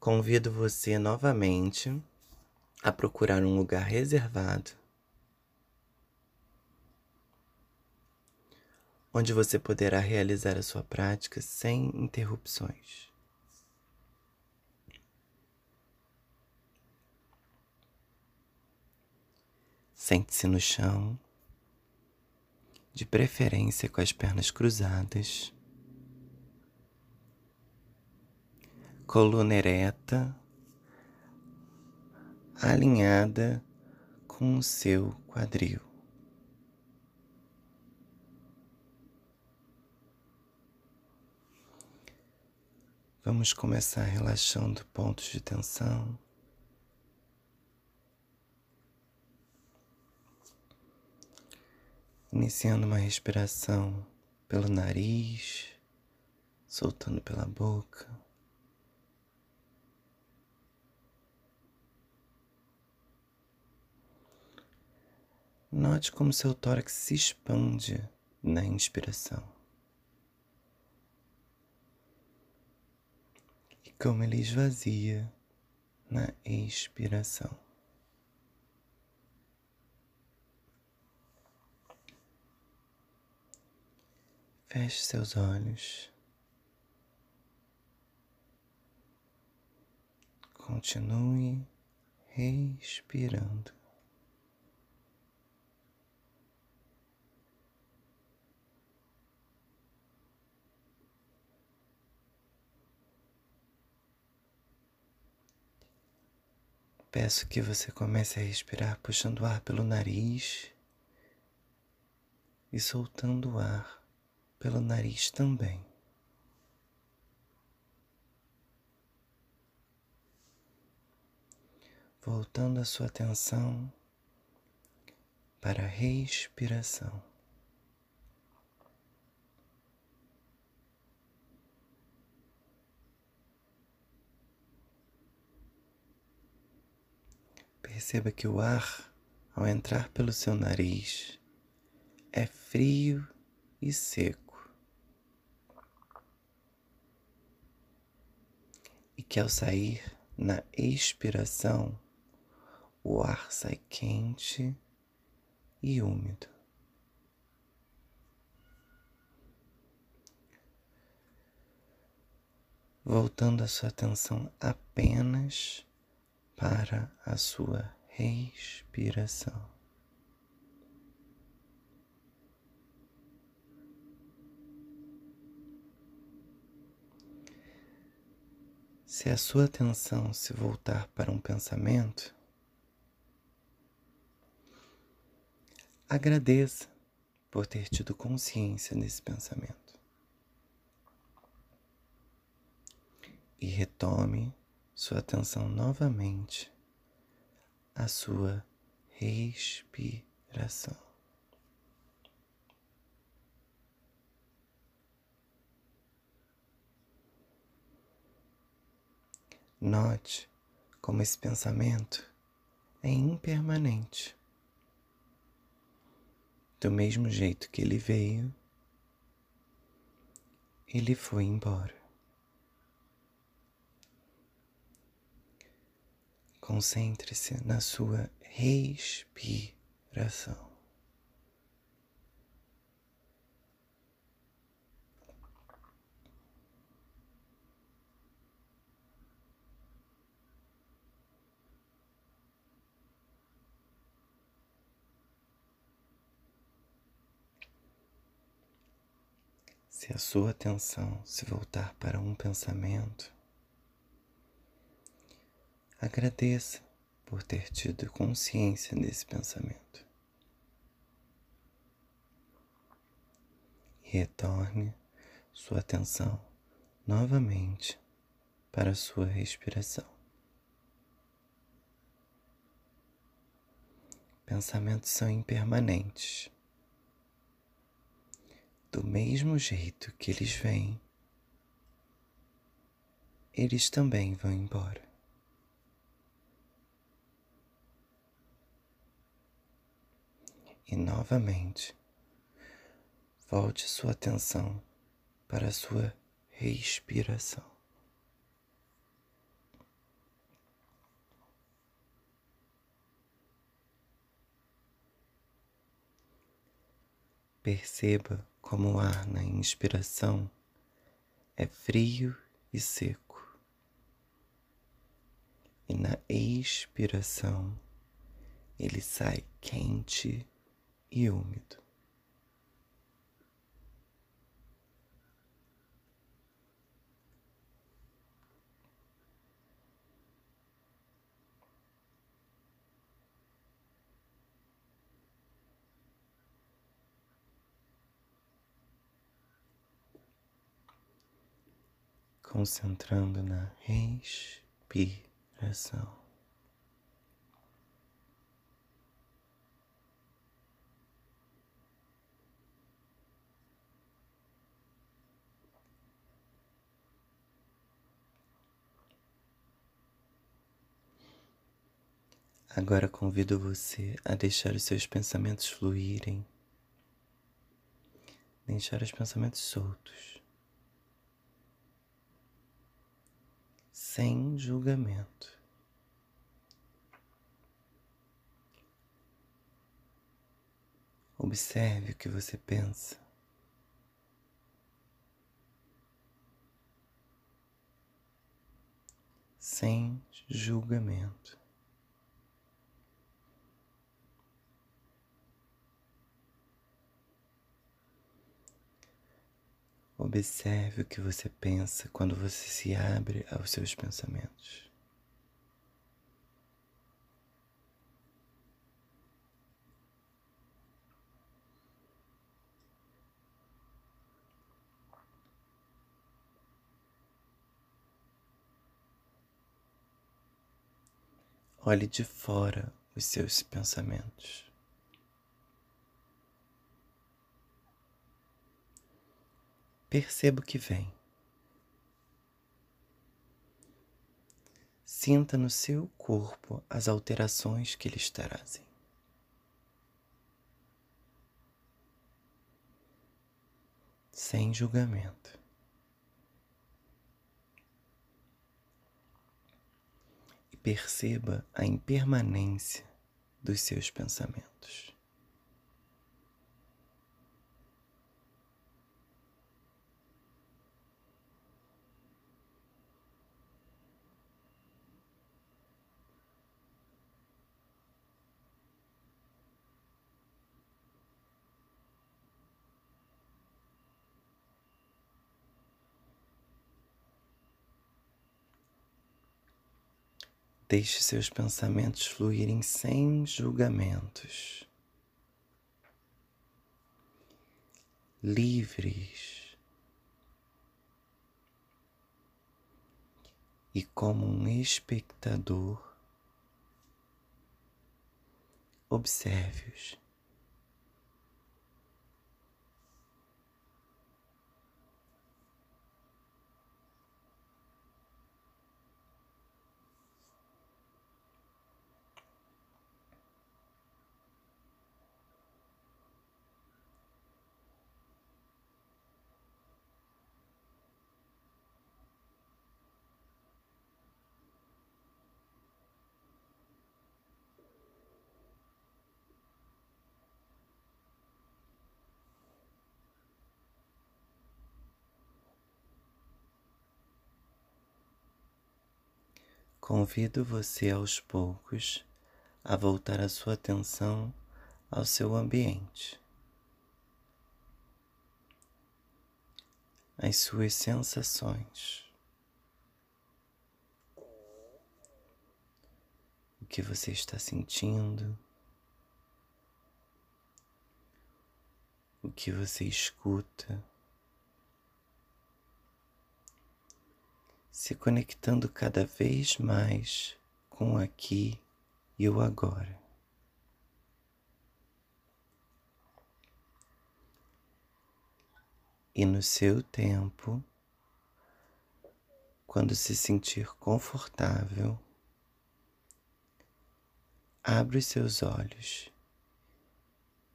convido você novamente a procurar um lugar reservado onde você poderá realizar a sua prática sem interrupções. Sente-se no chão, de preferência com as pernas cruzadas, coluna ereta, alinhada com o seu quadril. Vamos começar relaxando pontos de tensão. Iniciando uma respiração pelo nariz, soltando pela boca. Note como seu tórax se expande na inspiração. E como ele esvazia na expiração. Feche seus olhos. Continue respirando. Peço que você comece a respirar puxando o ar pelo nariz e soltando o ar pelo nariz também. Voltando a sua atenção para a respiração. Perceba que o ar, ao entrar pelo seu nariz, é frio e seco. E que ao sair na expiração, o ar sai quente e úmido. Voltando a sua atenção apenas para a sua respiração. Se a sua atenção se voltar para um pensamento, agradeça por ter tido consciência desse pensamento. E retome sua atenção novamente à sua respiração. Note como esse pensamento é impermanente. Do mesmo jeito que ele veio, ele foi embora. Concentre-se na sua respiração. Se a sua atenção se voltar para um pensamento, Agradeça por ter tido consciência desse pensamento. E retorne sua atenção novamente para a sua respiração. Pensamentos são impermanentes. Do mesmo jeito que eles vêm, eles também vão embora. e novamente volte sua atenção para a sua respiração. Perceba como o ar na inspiração é frio e seco, e na expiração ele sai quente e úmido. concentrando na respiração. Agora convido você a deixar os seus pensamentos fluírem, deixar os pensamentos soltos, sem julgamento. Observe o que você pensa. Sem julgamento. Observe o que você pensa quando você se abre aos seus pensamentos. Olhe de fora os seus pensamentos. Perceba o que vem. Sinta no seu corpo as alterações que eles trazem. Sem julgamento. E perceba a impermanência dos seus pensamentos. Deixe seus pensamentos fluírem sem julgamentos. Livres. E como um espectador, observe-os. Convido você aos poucos a voltar a sua atenção ao seu ambiente, às suas sensações, o que você está sentindo, o que você escuta. Se conectando cada vez mais com aqui e o agora. E no seu tempo, quando se sentir confortável, abra os seus olhos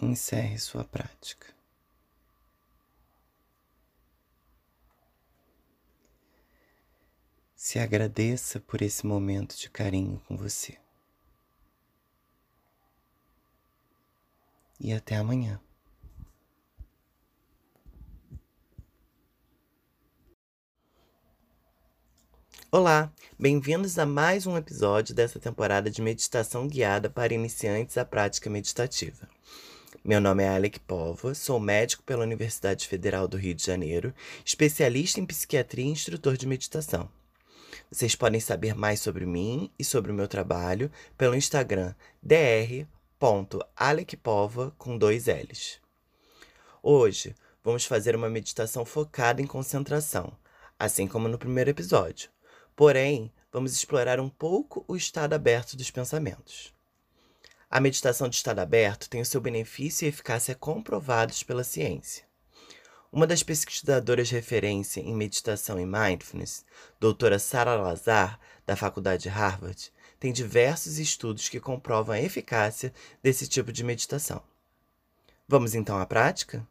e encerre sua prática. Se agradeça por esse momento de carinho com você. E até amanhã. Olá, bem-vindos a mais um episódio dessa temporada de meditação guiada para iniciantes à prática meditativa. Meu nome é Alec Povo, sou médico pela Universidade Federal do Rio de Janeiro, especialista em psiquiatria e instrutor de meditação. Vocês podem saber mais sobre mim e sobre o meu trabalho pelo Instagram dr.alecpova com dois L's. Hoje vamos fazer uma meditação focada em concentração, assim como no primeiro episódio. Porém, vamos explorar um pouco o estado aberto dos pensamentos. A meditação de estado aberto tem o seu benefício e eficácia comprovados pela ciência. Uma das pesquisadoras referência em meditação e mindfulness, doutora Sarah Lazar, da Faculdade de Harvard, tem diversos estudos que comprovam a eficácia desse tipo de meditação. Vamos então à prática?